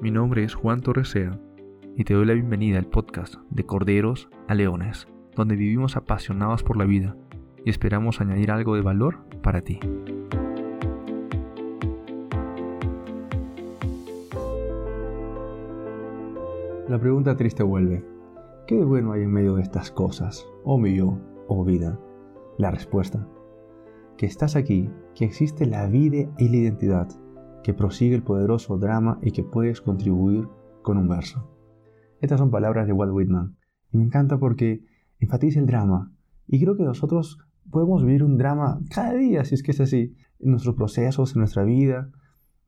Mi nombre es Juan Torresea y te doy la bienvenida al podcast de Corderos a Leones, donde vivimos apasionados por la vida y esperamos añadir algo de valor para ti. La pregunta triste vuelve. ¿Qué de bueno hay en medio de estas cosas? Oh mi yo, oh vida. La respuesta. Que estás aquí, que existe la vida y la identidad, que prosigue el poderoso drama y que puedes contribuir con un verso. Estas son palabras de Walt Whitman y me encanta porque enfatiza el drama y creo que nosotros podemos vivir un drama cada día si es que es así, en nuestros procesos, en nuestra vida.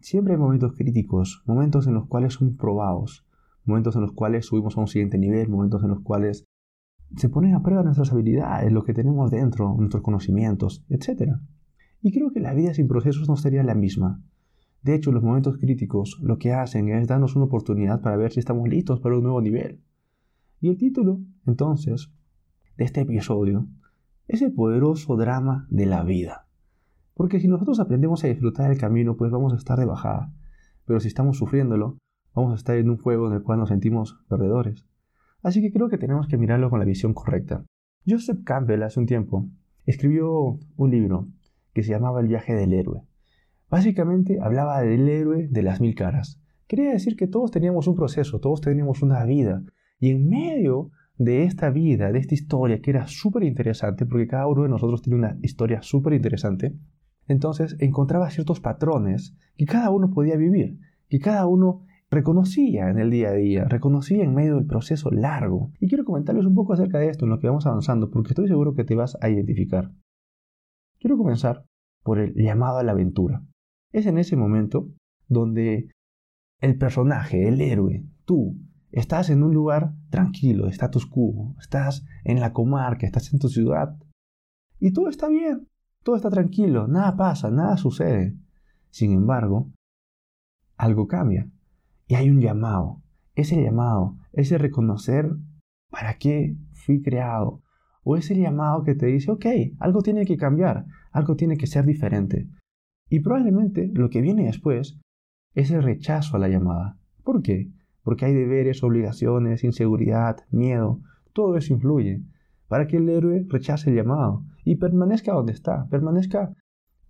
Siempre hay momentos críticos, momentos en los cuales son probados, momentos en los cuales subimos a un siguiente nivel, momentos en los cuales se ponen a prueba nuestras habilidades, lo que tenemos dentro, nuestros conocimientos, etc. Y creo que la vida sin procesos no sería la misma. De hecho, los momentos críticos lo que hacen es darnos una oportunidad para ver si estamos listos para un nuevo nivel. Y el título, entonces, de este episodio es el poderoso drama de la vida. Porque si nosotros aprendemos a disfrutar el camino, pues vamos a estar de bajada. Pero si estamos sufriéndolo, vamos a estar en un juego en el cual nos sentimos perdedores. Así que creo que tenemos que mirarlo con la visión correcta. Joseph Campbell hace un tiempo escribió un libro que se llamaba El viaje del héroe. Básicamente hablaba del héroe de las mil caras. Quería decir que todos teníamos un proceso, todos teníamos una vida. Y en medio de esta vida, de esta historia que era súper interesante, porque cada uno de nosotros tiene una historia súper interesante, entonces encontraba ciertos patrones que cada uno podía vivir, que cada uno reconocía en el día a día, reconocía en medio del proceso largo. Y quiero comentarles un poco acerca de esto en lo que vamos avanzando, porque estoy seguro que te vas a identificar. Quiero comenzar por el llamado a la aventura. Es en ese momento donde el personaje, el héroe, tú, estás en un lugar tranquilo, status quo, estás en la comarca, estás en tu ciudad, y todo está bien, todo está tranquilo, nada pasa, nada sucede. Sin embargo, algo cambia. Y hay un llamado. Ese llamado, ese reconocer para qué fui creado. O ese llamado que te dice, ok, algo tiene que cambiar, algo tiene que ser diferente. Y probablemente lo que viene después es el rechazo a la llamada. ¿Por qué? Porque hay deberes, obligaciones, inseguridad, miedo. Todo eso influye para que el héroe rechace el llamado y permanezca donde está, permanezca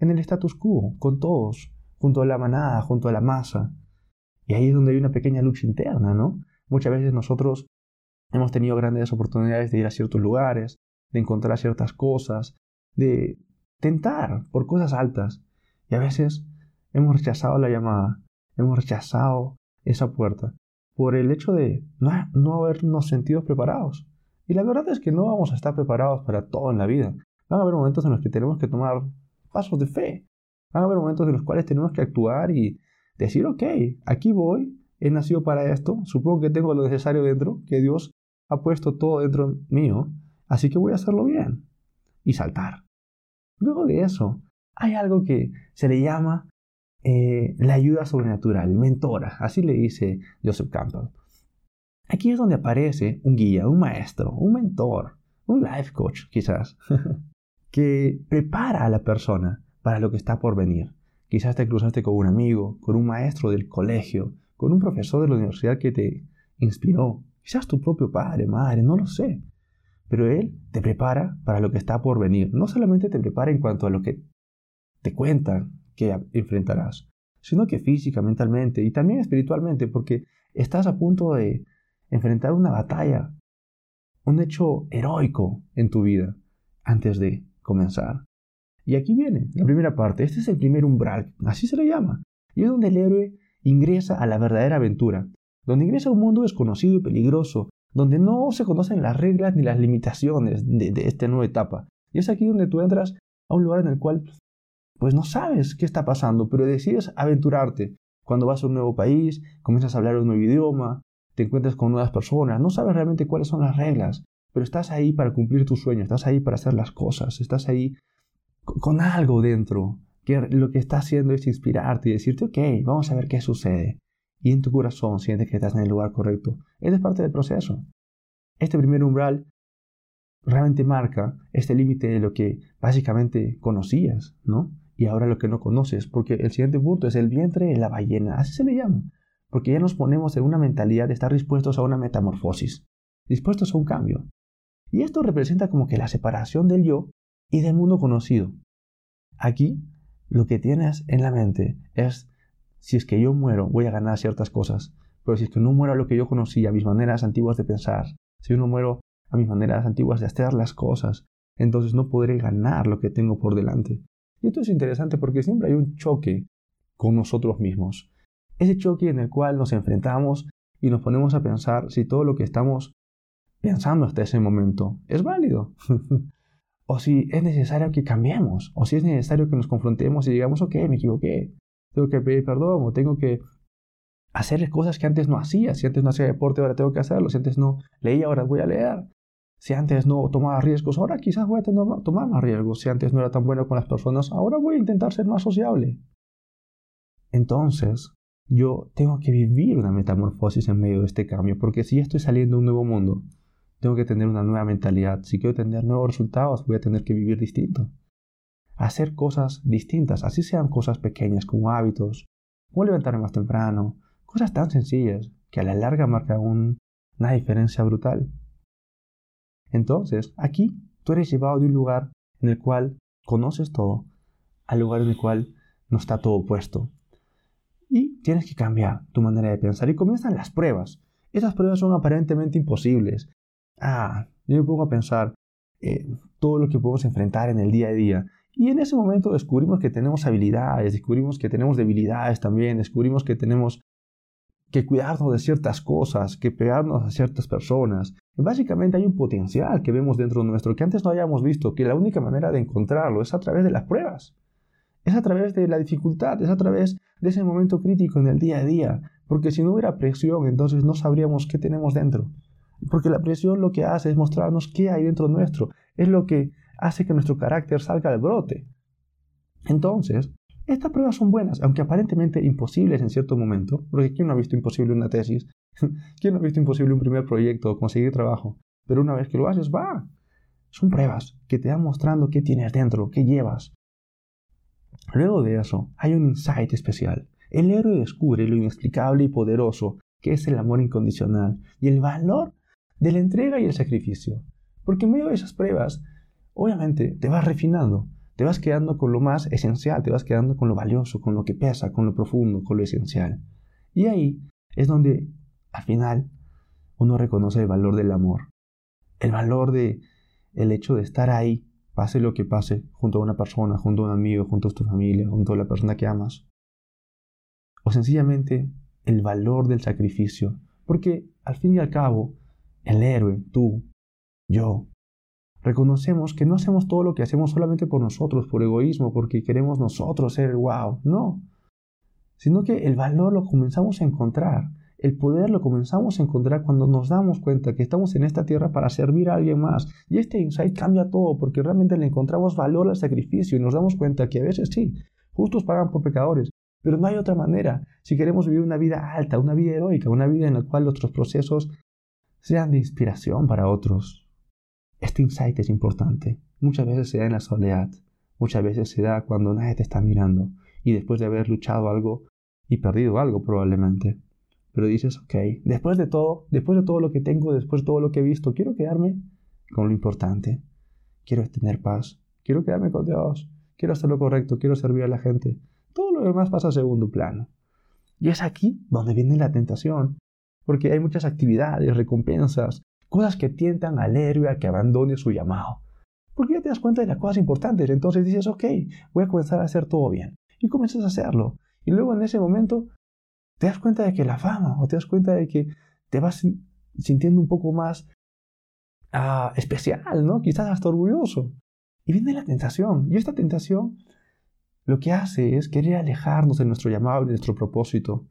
en el status quo, con todos, junto a la manada, junto a la masa. Y ahí es donde hay una pequeña lucha interna, ¿no? Muchas veces nosotros hemos tenido grandes oportunidades de ir a ciertos lugares, de encontrar ciertas cosas, de tentar por cosas altas. Y a veces hemos rechazado la llamada, hemos rechazado esa puerta por el hecho de no, no habernos sentido preparados. Y la verdad es que no vamos a estar preparados para todo en la vida. Van a haber momentos en los que tenemos que tomar pasos de fe. Van a haber momentos en los cuales tenemos que actuar y decir, ok, aquí voy, he nacido para esto, supongo que tengo lo necesario dentro, que Dios ha puesto todo dentro mío, así que voy a hacerlo bien y saltar. Luego de eso, hay algo que se le llama eh, la ayuda sobrenatural, mentora, así le dice Joseph Campbell. Aquí es donde aparece un guía, un maestro, un mentor, un life coach quizás, que prepara a la persona para lo que está por venir. Quizás te cruzaste con un amigo, con un maestro del colegio, con un profesor de la universidad que te inspiró. Quizás tu propio padre, madre, no lo sé. Pero él te prepara para lo que está por venir. No solamente te prepara en cuanto a lo que te cuenta que enfrentarás, sino que física, mentalmente y también espiritualmente, porque estás a punto de enfrentar una batalla, un hecho heroico en tu vida antes de comenzar. Y aquí viene la primera parte. Este es el primer umbral, así se le llama. Y es donde el héroe ingresa a la verdadera aventura, donde ingresa a un mundo desconocido y peligroso, donde no se conocen las reglas ni las limitaciones de, esta nueva etapa. Y es aquí donde tú entras a un lugar en el cual pues no sabes qué está pasando, pero decides aventurarte. Cuando vas a un nuevo país, comienzas a hablar un nuevo idioma, te encuentras con nuevas personas, no sabes realmente cuáles son las reglas, pero estás ahí para cumplir tus sueños, estás ahí para hacer las cosas, estás ahí con algo dentro, que lo que está haciendo es inspirarte y decirte, ok, vamos a ver qué sucede. Y en tu corazón sientes que estás en el lugar correcto. Esto es parte del proceso. Este primer umbral realmente marca este límite de lo que básicamente conocías, ¿no? Y ahora lo que no conoces, porque el siguiente punto es el vientre de la ballena, así se le llama. porque ya nos ponemos en una mentalidad de estar dispuestos a una metamorfosis, dispuestos a un cambio. Y esto representa como que la separación del yo y del mundo conocido. Aquí lo que tienes en la mente es, si es que yo muero, voy a ganar ciertas cosas, pero si es que no muero a lo que yo conocía, mis maneras antiguas de pensar, si yo no muero a mis maneras antiguas de hacer las cosas, entonces no podré ganar lo que tengo por delante. Y esto es interesante porque siempre hay un choque con nosotros mismos. Ese choque en el cual nos enfrentamos y nos ponemos a pensar si todo lo que estamos pensando hasta ese momento es válido. o si es necesario que cambiemos, o si es necesario que nos confrontemos y digamos, ok, me equivoqué, tengo que pedir perdón, o tengo que hacer cosas que antes no hacía. Si antes no hacía deporte, ahora tengo que hacerlo. Si antes no leía, ahora voy a leer. Si antes no tomaba riesgos, ahora quizás voy a tomar más riesgos. Si antes no era tan bueno con las personas, ahora voy a intentar ser más sociable. Entonces, yo tengo que vivir una metamorfosis en medio de este cambio, porque si estoy saliendo a un nuevo mundo, tengo que tener una nueva mentalidad. Si quiero tener nuevos resultados, voy a tener que vivir distinto. Hacer cosas distintas, así sean cosas pequeñas como hábitos, como levantarme más temprano, Cosas tan sencillas que a la larga marcan una diferencia brutal. Entonces, aquí tú eres llevado de un lugar en el cual conoces todo al lugar en el cual no está todo puesto. Y tienes que cambiar tu manera de pensar y comienzan las pruebas. Esas pruebas son aparentemente imposibles. Ah, yo me pongo a pensar eh, todo lo que podemos enfrentar en el día a día. Y en ese momento descubrimos que tenemos habilidades, descubrimos que tenemos debilidades también, descubrimos que tenemos que cuidarnos de ciertas cosas, que pegarnos a ciertas personas. Básicamente hay un potencial que vemos dentro nuestro que antes no habíamos visto, que la única manera de encontrarlo es a través de las pruebas. Es a través de la dificultad, es a través de ese momento crítico en el día a día, porque si no hubiera presión, entonces no sabríamos qué tenemos dentro. Porque la presión lo que hace es mostrarnos qué hay dentro nuestro, es lo que hace que nuestro carácter salga al brote. Entonces, estas pruebas son buenas, aunque aparentemente imposibles en cierto momento, porque ¿quién no ha visto imposible una tesis? ¿Quién no ha visto imposible un primer proyecto o conseguir trabajo? Pero una vez que lo haces, va. Son pruebas que te van mostrando qué tienes dentro, qué llevas. Luego de eso, hay un insight especial. El héroe descubre lo inexplicable y poderoso que es el amor incondicional y el valor de la entrega y el sacrificio. Porque en medio de esas pruebas, obviamente, te vas refinando, te vas quedando con lo más esencial, te vas quedando con lo valioso, con lo que pesa, con lo profundo, con lo esencial. Y ahí es donde, al final, uno reconoce el valor del amor, el valor de el hecho de estar ahí, pase lo que pase, junto a una persona, junto a un amigo, junto a tu familia, junto a la persona que amas. O sencillamente el valor del sacrificio, porque al fin y al cabo, el héroe, tú, yo, Reconocemos que no hacemos todo lo que hacemos solamente por nosotros, por egoísmo, porque queremos nosotros ser el wow. No. Sino que el valor lo comenzamos a encontrar. El poder lo comenzamos a encontrar cuando nos damos cuenta que estamos en esta tierra para servir a alguien más. Y este insight cambia todo porque realmente le encontramos valor al sacrificio y nos damos cuenta que a veces sí, justos pagan por pecadores, pero no hay otra manera. Si queremos vivir una vida alta, una vida heroica, una vida en la cual nuestros procesos sean de inspiración para otros, este insight es importante. Muchas veces se da en la soledad, muchas veces se da cuando nadie te está mirando y después de haber luchado algo y perdido algo probablemente. Pero dices, ok, después de todo, después de todo lo que tengo, después de todo lo que he visto, quiero quedarme con lo importante. Quiero tener paz, quiero quedarme con Dios, quiero hacer lo correcto, quiero servir a la gente. Todo lo demás pasa a segundo plano. Y es aquí donde viene la tentación, porque hay muchas actividades, recompensas, cosas que tientan al héroe a que abandone su llamado. Porque ya te das cuenta de las cosas importantes, entonces dices, ok, voy a comenzar a hacer todo bien. Y comienzas a hacerlo. Y luego en ese momento te das cuenta de que la fama, o te das cuenta de que te vas sintiendo un poco más ah, especial, ¿no? Quizás hasta orgulloso. Y viene la tentación. Y esta tentación lo que hace es querer alejarnos de nuestro llamado y de nuestro propósito.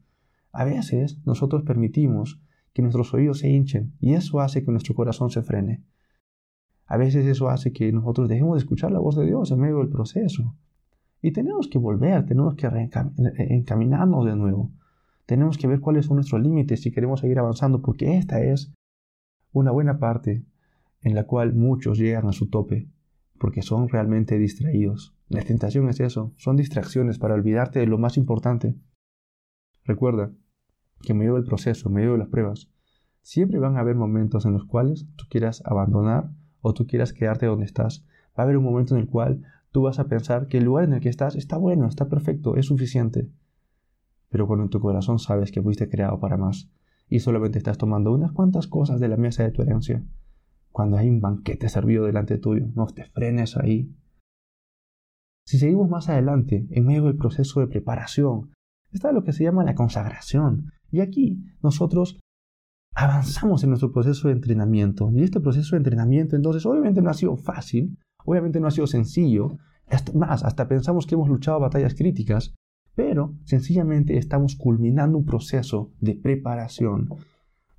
A veces nosotros permitimos que nuestros oídos se hinchen y eso hace que nuestro corazón se frene. A veces eso hace que nosotros dejemos de escuchar la voz de Dios en medio del proceso. Y tenemos que volver, tenemos que encaminarnos de nuevo. Tenemos que ver cuáles son nuestros límites si queremos seguir avanzando, porque esta es una buena parte en la cual muchos llegan a su tope, porque son realmente distraídos. La tentación es eso, son distracciones para olvidarte de lo más importante. Recuerda, que en medio del proceso, en medio de las pruebas, siempre van a haber momentos en los cuales tú quieras abandonar o tú quieras quedarte donde estás. Va a haber un momento en el cual tú vas a pensar que el lugar en el que estás está bueno, está perfecto, es suficiente. Pero cuando en tu corazón sabes que fuiste creado para más y solamente estás tomando unas cuantas cosas de la mesa de tu herencia, cuando hay un banquete servido delante tuyo, no te frenes ahí. Si seguimos más adelante, en medio del proceso de preparación, está lo que se llama la consagración. Y aquí nosotros avanzamos en nuestro proceso de entrenamiento. Y este proceso de entrenamiento, entonces, obviamente no ha sido fácil, obviamente no ha sido sencillo. más, hasta pensamos que hemos luchado batallas críticas, pero sencillamente estamos culminando un proceso de preparación.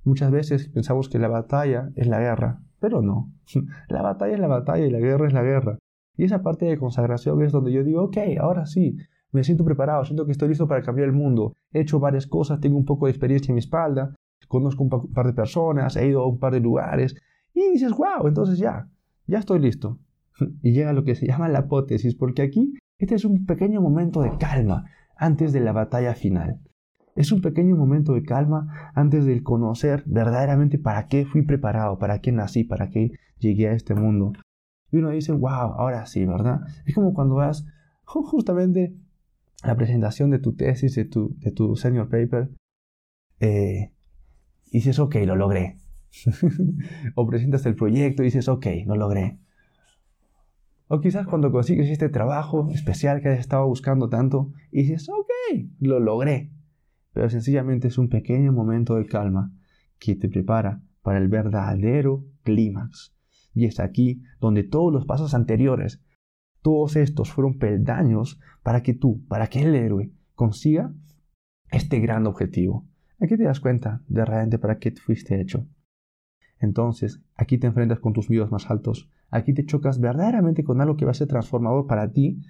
Muchas veces pensamos que la batalla es la guerra, pero no. La batalla es la batalla y la guerra es la guerra. Y esa parte de consagración es donde yo digo, ok, ahora sí, me siento preparado, siento que estoy listo para cambiar el mundo. He hecho varias cosas, tengo un poco de experiencia en mi espalda, conozco un par de personas, he ido a un par de lugares. Y dices, wow, entonces ya, ya estoy listo. Y llega lo que se llama la apótesis, porque aquí este es un pequeño momento de calma antes de la batalla final. Es un pequeño momento de calma antes de conocer verdaderamente para qué fui preparado, para qué nací, para qué llegué a este mundo. Y uno dice, wow, ahora sí, ¿verdad? Es como cuando vas justamente la presentación de tu tesis, de tu, de tu senior paper, eh, y dices, ok, lo logré. o presentas el proyecto y dices, ok, lo logré. O quizás cuando consigues este trabajo especial que has estado buscando tanto y dices, ok, lo logré pero sencillamente es un pequeño momento de calma que te prepara para el verdadero clímax. Y es aquí donde todos los pasos anteriores, todos estos fueron peldaños para que tú, para que el héroe consiga este gran objetivo. Aquí te das cuenta de realmente para qué fuiste hecho. Entonces, aquí te enfrentas con tus miedos más altos. Aquí te chocas verdaderamente con algo que va a ser transformador para ti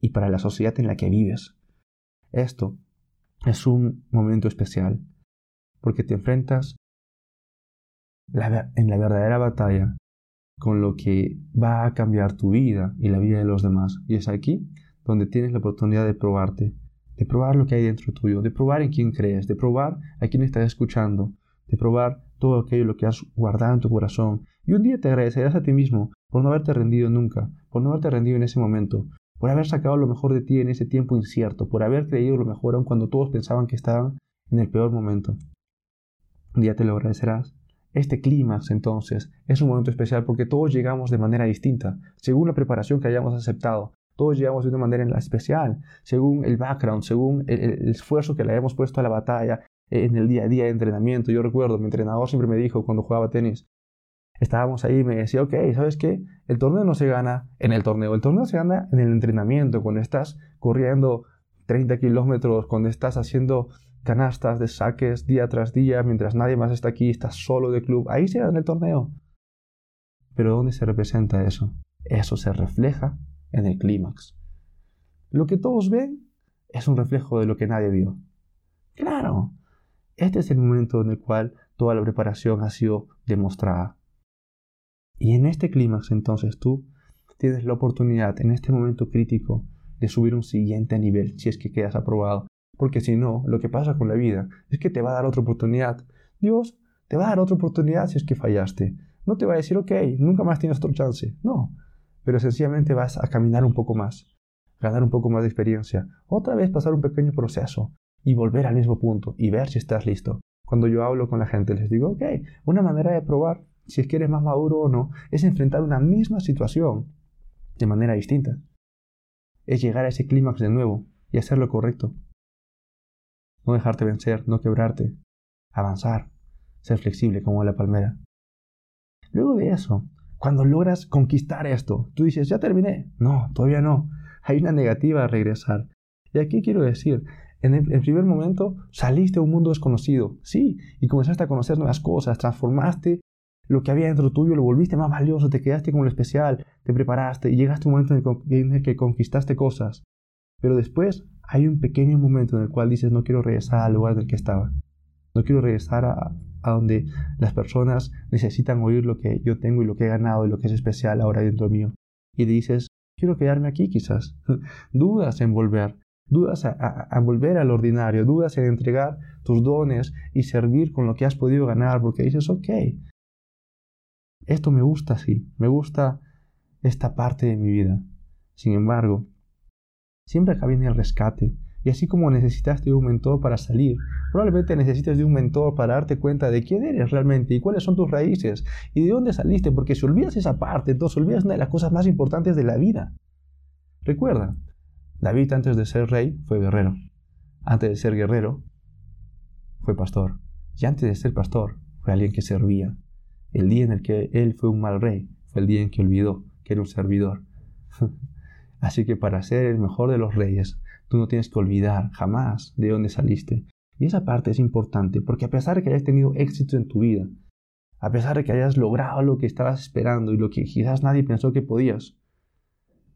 y para la sociedad en la que vives. Esto es un momento especial porque te enfrentas en la verdadera batalla con lo que va a cambiar tu vida y la vida de los demás. Y es aquí donde tienes la oportunidad de probarte, de probar lo que hay dentro tuyo, de probar en quién crees, de probar a quién estás escuchando, de probar todo aquello lo que has guardado en tu corazón. Y un día te agradecerás a ti mismo por no haberte rendido nunca, por no haberte rendido en ese momento, por haber sacado lo mejor de ti en ese tiempo incierto, por haber creído lo mejor aun cuando todos pensaban que estaban en el peor momento. Un día te lo agradecerás. Este clímax, entonces, es un momento especial porque todos llegamos de manera distinta, según la preparación que hayamos aceptado. Todos llegamos de una manera especial, según el background, según el, esfuerzo que le hayamos puesto a la batalla en el día a día de entrenamiento. Yo recuerdo, mi entrenador siempre me dijo cuando jugaba tenis, estábamos ahí me decía, ok, ¿sabes qué? El torneo no se gana en el torneo, el torneo se gana en el entrenamiento, cuando estás corriendo 30 kilómetros, cuando estás haciendo canastas de saques día tras día, mientras nadie más está aquí, estás solo de club, ahí se gana el torneo. Pero ¿dónde se representa eso? Eso se refleja en el clímax. Lo que todos ven es un reflejo de lo que nadie vio. Claro, este es el momento en el cual toda la preparación ha sido demostrada. Y en este clímax entonces tú tienes la oportunidad en este momento crítico de subir un siguiente nivel si es que quedas aprobado. Porque si no, lo que pasa con la vida es que te va a dar otra oportunidad. Dios te va a dar otra oportunidad si es que fallaste. No te va a decir, ok, nunca más tienes otro chance. No. Pero sencillamente vas a caminar un poco más, ganar un poco más de experiencia, otra vez pasar un pequeño proceso y volver al mismo punto y ver si estás listo. Cuando yo hablo con la gente les digo, ok, una manera de probar si es que eres más maduro o no, es enfrentar una misma situación de manera distinta. Es llegar a ese clímax de nuevo y hacer lo correcto. No dejarte vencer, no quebrarte, avanzar, ser flexible como la palmera. Luego de eso, cuando logras conquistar esto, tú dices, ya terminé. No, todavía no. Hay una negativa a regresar. Y aquí quiero decir, en el, primer momento saliste a un mundo desconocido, sí, y comenzaste a conocer nuevas cosas, transformaste lo que había dentro tuyo lo volviste más valioso, te quedaste con lo especial, te preparaste y llegaste a un momento en el que conquistaste cosas. Pero después hay un pequeño momento en el cual dices, no quiero regresar al lugar en el que estaba. No quiero regresar a, a donde las personas necesitan oír lo que yo tengo y lo que he ganado y lo que es especial ahora dentro mío. Y dices, quiero quedarme aquí quizás. Dudas en volver. dudas a, volver al ordinario, dudas en entregar tus dones y servir con lo que has podido ganar, porque dices, ok, esto me gusta así, me gusta esta parte de mi vida. Sin embargo, siempre acá viene el rescate. Y así como necesitaste de un mentor para salir, probablemente necesites de un mentor para darte cuenta de quién eres realmente y cuáles son tus raíces y de dónde saliste, porque si olvidas esa parte, entonces olvidas una de las cosas más importantes de la vida. Recuerda, David antes de ser rey fue guerrero. Antes de ser guerrero fue pastor. Y antes de ser pastor fue alguien que servía. El día en el que él fue un mal rey fue el día en que olvidó que era un servidor. Así que para ser el mejor de los reyes, tú no tienes que olvidar jamás de dónde saliste. Y esa parte es importante porque a pesar de que hayas tenido éxito en tu vida, a pesar de que hayas logrado lo que estabas esperando y lo que quizás nadie pensó que podías,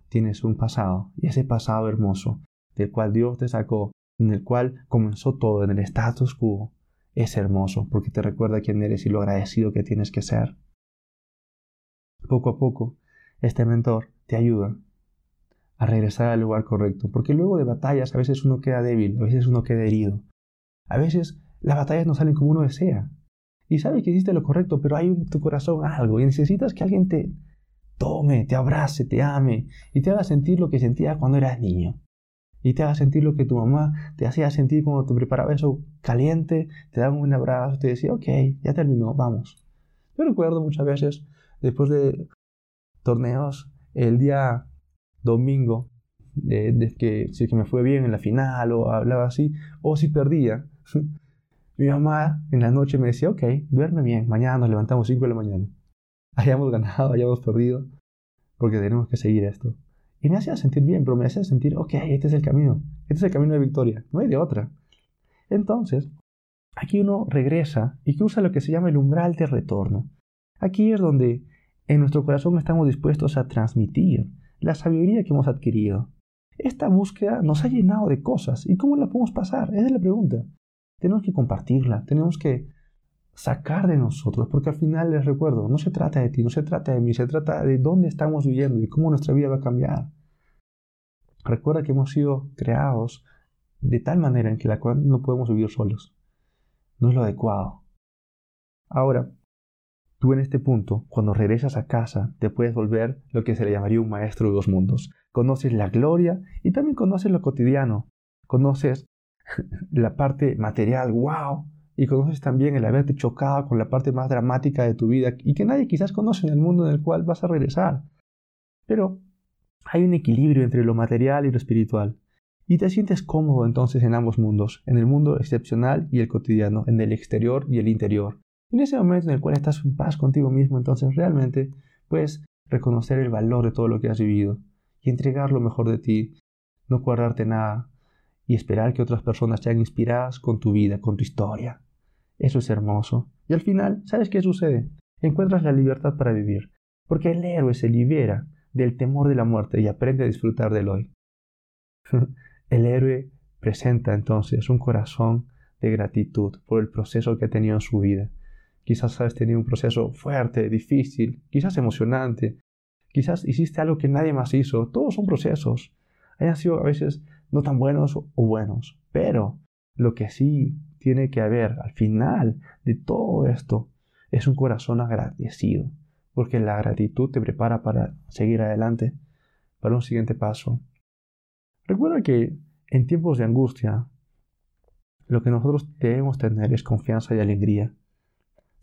tienes un pasado, y ese pasado hermoso, del cual Dios te sacó, en el cual comenzó todo, en el status quo, es hermoso, porque te recuerda quién eres y lo agradecido que tienes que ser. Poco a poco, este mentor te ayuda a regresar al lugar correcto, porque luego de batallas a veces uno queda débil, a veces uno queda herido, a veces las batallas no salen como uno desea, y sabes que hiciste lo correcto, pero hay en tu corazón algo, y necesitas que alguien te, tome, te abrace, te ame y te haga sentir lo que sentías cuando eras niño. Y te haga sentir lo que tu mamá te hacía sentir cuando te preparaba eso caliente, te daba un abrazo, te decía, ok, ya terminó, vamos. Yo recuerdo muchas veces, después de torneos, el día domingo, de, que si que me fue bien en la final o hablaba así, o si perdía, mi mamá en la noche me decía, ok, duerme bien, mañana nos levantamos 5 de la mañana hayamos ganado, hayamos perdido, porque tenemos que seguir esto. Y me hacía sentir bien, pero me hacía sentir, ok, este es el camino, este es el camino de victoria, no hay de otra. Entonces, aquí uno regresa y cruza lo que se llama el umbral de retorno. Aquí es donde en nuestro corazón estamos dispuestos a transmitir la sabiduría que hemos adquirido. Esta búsqueda nos ha llenado de cosas. ¿Y cómo la podemos pasar? Esa es la pregunta. Tenemos que compartirla, tenemos que sacar de nosotros, porque al final les recuerdo, no se trata de ti, no se trata de mí, se trata de dónde estamos viviendo y cómo nuestra vida va a cambiar. Recuerda que hemos sido creados de tal manera en que la cual no podemos vivir solos. No es lo adecuado. Ahora, tú en este punto, cuando regresas a casa, te puedes volver lo que se le llamaría un maestro de dos mundos. Conoces la gloria y también conoces lo cotidiano. Conoces la parte material, wow, y conoces también el haberte chocado con la parte más dramática de tu vida y que nadie quizás conoce en el mundo en el cual vas a regresar. Pero hay un equilibrio entre lo material y lo espiritual. Y te sientes cómodo entonces en ambos mundos, en el mundo excepcional y el cotidiano, en el exterior y el interior. En ese momento en el cual estás en paz contigo mismo, entonces realmente puedes reconocer el valor de todo lo que has vivido y entregar lo mejor de ti, no guardarte nada, y esperar que otras personas sean inspiradas con tu vida, con tu historia. Eso es hermoso. Y al final, ¿sabes qué sucede? Encuentras la libertad para vivir, porque el héroe se libera del temor de la muerte y aprende a disfrutar del hoy. el héroe presenta entonces un corazón de gratitud por el proceso que ha tenido en su vida. Quizás has tenido un proceso fuerte, difícil, quizás emocionante, quizás hiciste algo que nadie más hizo. Todos son procesos. Hayan sido a veces no tan buenos o buenos. Pero lo que sí tiene que haber al final de todo esto es un corazón agradecido, porque la gratitud te prepara para seguir adelante, para un siguiente paso. Recuerda que en tiempos de angustia, lo que nosotros debemos tener es confianza y alegría,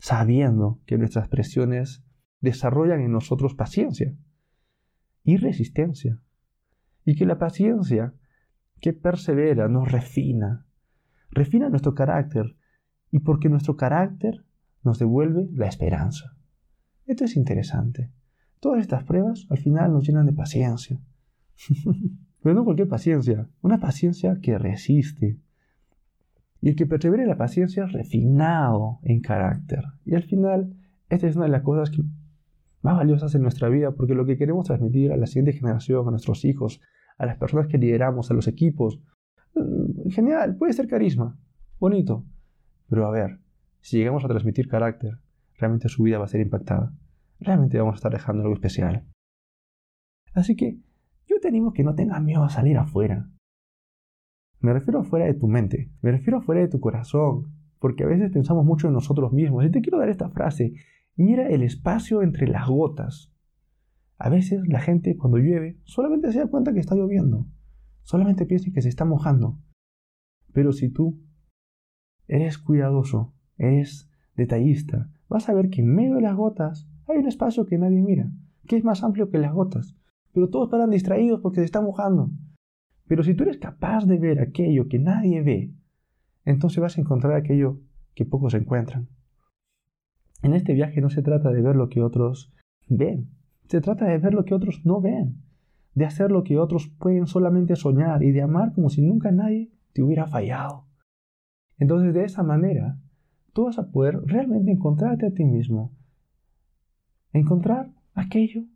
sabiendo que nuestras presiones desarrollan en nosotros paciencia y resistencia, y que la paciencia que persevera, nos refina, refina nuestro carácter y porque nuestro carácter nos devuelve la esperanza. Esto es interesante. Todas estas pruebas al final nos llenan de paciencia. Pero no cualquier paciencia, una paciencia que resiste. Y el que persevera en la paciencia refinado en carácter. Y al final, esta es una de las cosas más valiosas en nuestra vida porque lo que queremos transmitir a la siguiente generación, a nuestros hijos, a las personas que lideramos, a los equipos. Mm, genial, puede ser carisma, bonito. Pero a ver, si llegamos a transmitir carácter, realmente su vida va a ser impactada. Realmente vamos a estar dejando algo especial. Así que yo te animo que no tengas miedo a salir afuera. Me refiero afuera de tu mente, me refiero afuera de tu corazón, porque a veces pensamos mucho en nosotros mismos. Y te quiero dar esta frase, mira el espacio entre las gotas. A veces la gente cuando llueve solamente se da cuenta que está lloviendo, solamente piensa que se está mojando. Pero si tú eres cuidadoso, eres detallista, vas a ver que en medio de las gotas hay un espacio que nadie mira, que es más amplio que las gotas, pero todos paran distraídos porque se está mojando. Pero si tú eres capaz de ver aquello que nadie ve, entonces vas a encontrar aquello que pocos encuentran. En este viaje no se trata de ver lo que otros ven, se trata de ver lo que otros no ven, de hacer lo que otros pueden solamente soñar y de amar como si nunca nadie te hubiera fallado. Entonces de esa manera, tú vas a poder realmente encontrarte a ti mismo, encontrar aquello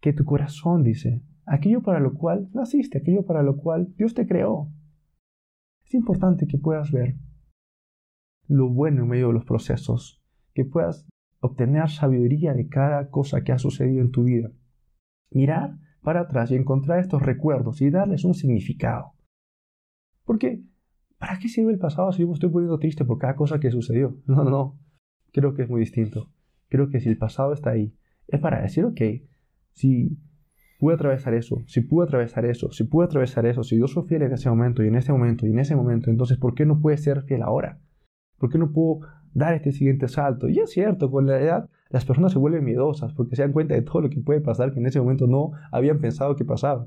que tu corazón dice, aquello para lo cual naciste, aquello para lo cual Dios te creó. Es importante que puedas ver lo bueno en medio de los procesos, que puedas obtener sabiduría de cada cosa que ha sucedido en tu vida. Mirar para atrás y encontrar estos recuerdos y darles un significado. Porque, ¿para qué sirve el pasado si yo me estoy poniendo triste por cada cosa que sucedió? No, no, no. Creo que es muy distinto. Creo que si el pasado está ahí, es para decir, ok, si pude atravesar eso, si pude atravesar eso, si pude atravesar eso, si yo soy fiel en ese momento y en ese momento y en ese momento, entonces ¿por qué no puede ser fiel ahora? ¿Por qué no puedo dar este siguiente salto? Y es cierto, con la edad las personas se vuelven miedosas porque se dan cuenta de todo lo que puede pasar que en ese momento no habían pensado que pasaba.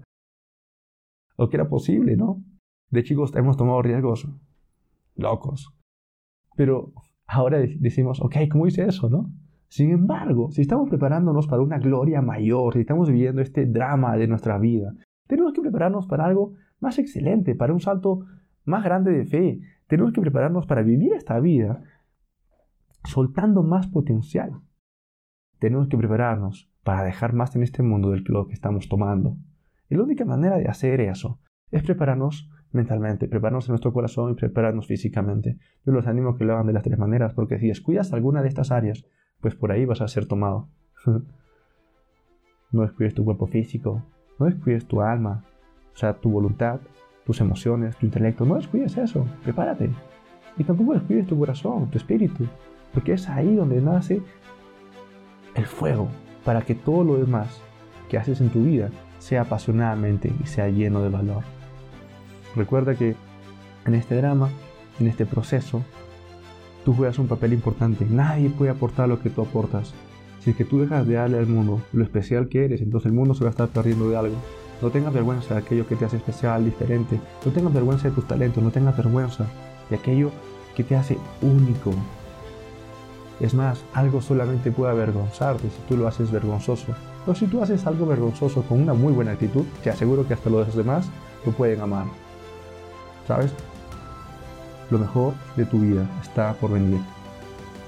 O que era posible, ¿no? De chicos hemos tomado riesgos locos. Pero ahora decimos, ok, ¿cómo hice eso, no? Sin embargo, si estamos preparándonos para una gloria mayor, si estamos viviendo este drama de nuestra vida, tenemos que prepararnos para algo más excelente, para un salto más grande de fe. Tenemos que prepararnos para vivir esta vida soltando más potencial. Tenemos que prepararnos para dejar más en este mundo del lo que estamos tomando. Y la única manera de hacer eso es prepararnos mentalmente, prepararnos en nuestro corazón y prepararnos físicamente. Yo los animo a que lo hagan de las tres maneras, porque si descuidas alguna de estas áreas, pues por ahí vas a ser tomado. no descuides tu cuerpo físico, no descuides tu alma, o sea, tu voluntad, tus emociones, tu intelecto, no descuides eso, prepárate. Y tampoco descuides tu corazón, tu espíritu, porque es ahí donde nace el fuego para que todo lo demás que haces en tu vida sea apasionadamente y sea lleno de valor. Recuerda que en este drama, en este proceso, tú juegas un papel importante. Nadie puede aportar lo que tú aportas. Si es que tú dejas de darle al mundo lo especial que eres, entonces el mundo se va a estar perdiendo de algo. No tengas vergüenza de aquello que te hace especial, diferente. No tengas vergüenza de tus talentos, no tengas vergüenza de aquello que te hace único. Es más, algo solamente puede avergonzarte si tú lo haces vergonzoso. Pero si tú haces algo vergonzoso con una muy buena actitud, te aseguro que hasta los demás lo pueden amar. ¿Sabes? Lo mejor de tu vida está por venir.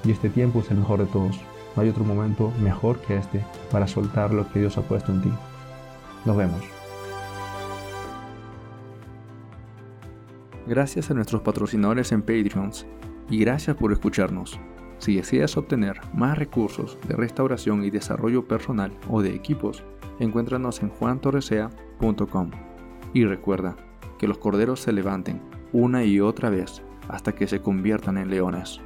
Y este tiempo es el mejor de todos. No hay otro momento mejor que este para soltar lo que Dios ha puesto en ti. Nos vemos. Gracias a nuestros patrocinadores en Patreons y gracias por escucharnos. Si deseas obtener más recursos de restauración y desarrollo personal o de equipos, encuéntranos en juantorresea.com. Y recuerda que los corderos se levanten una y otra vez hasta que se conviertan en leones.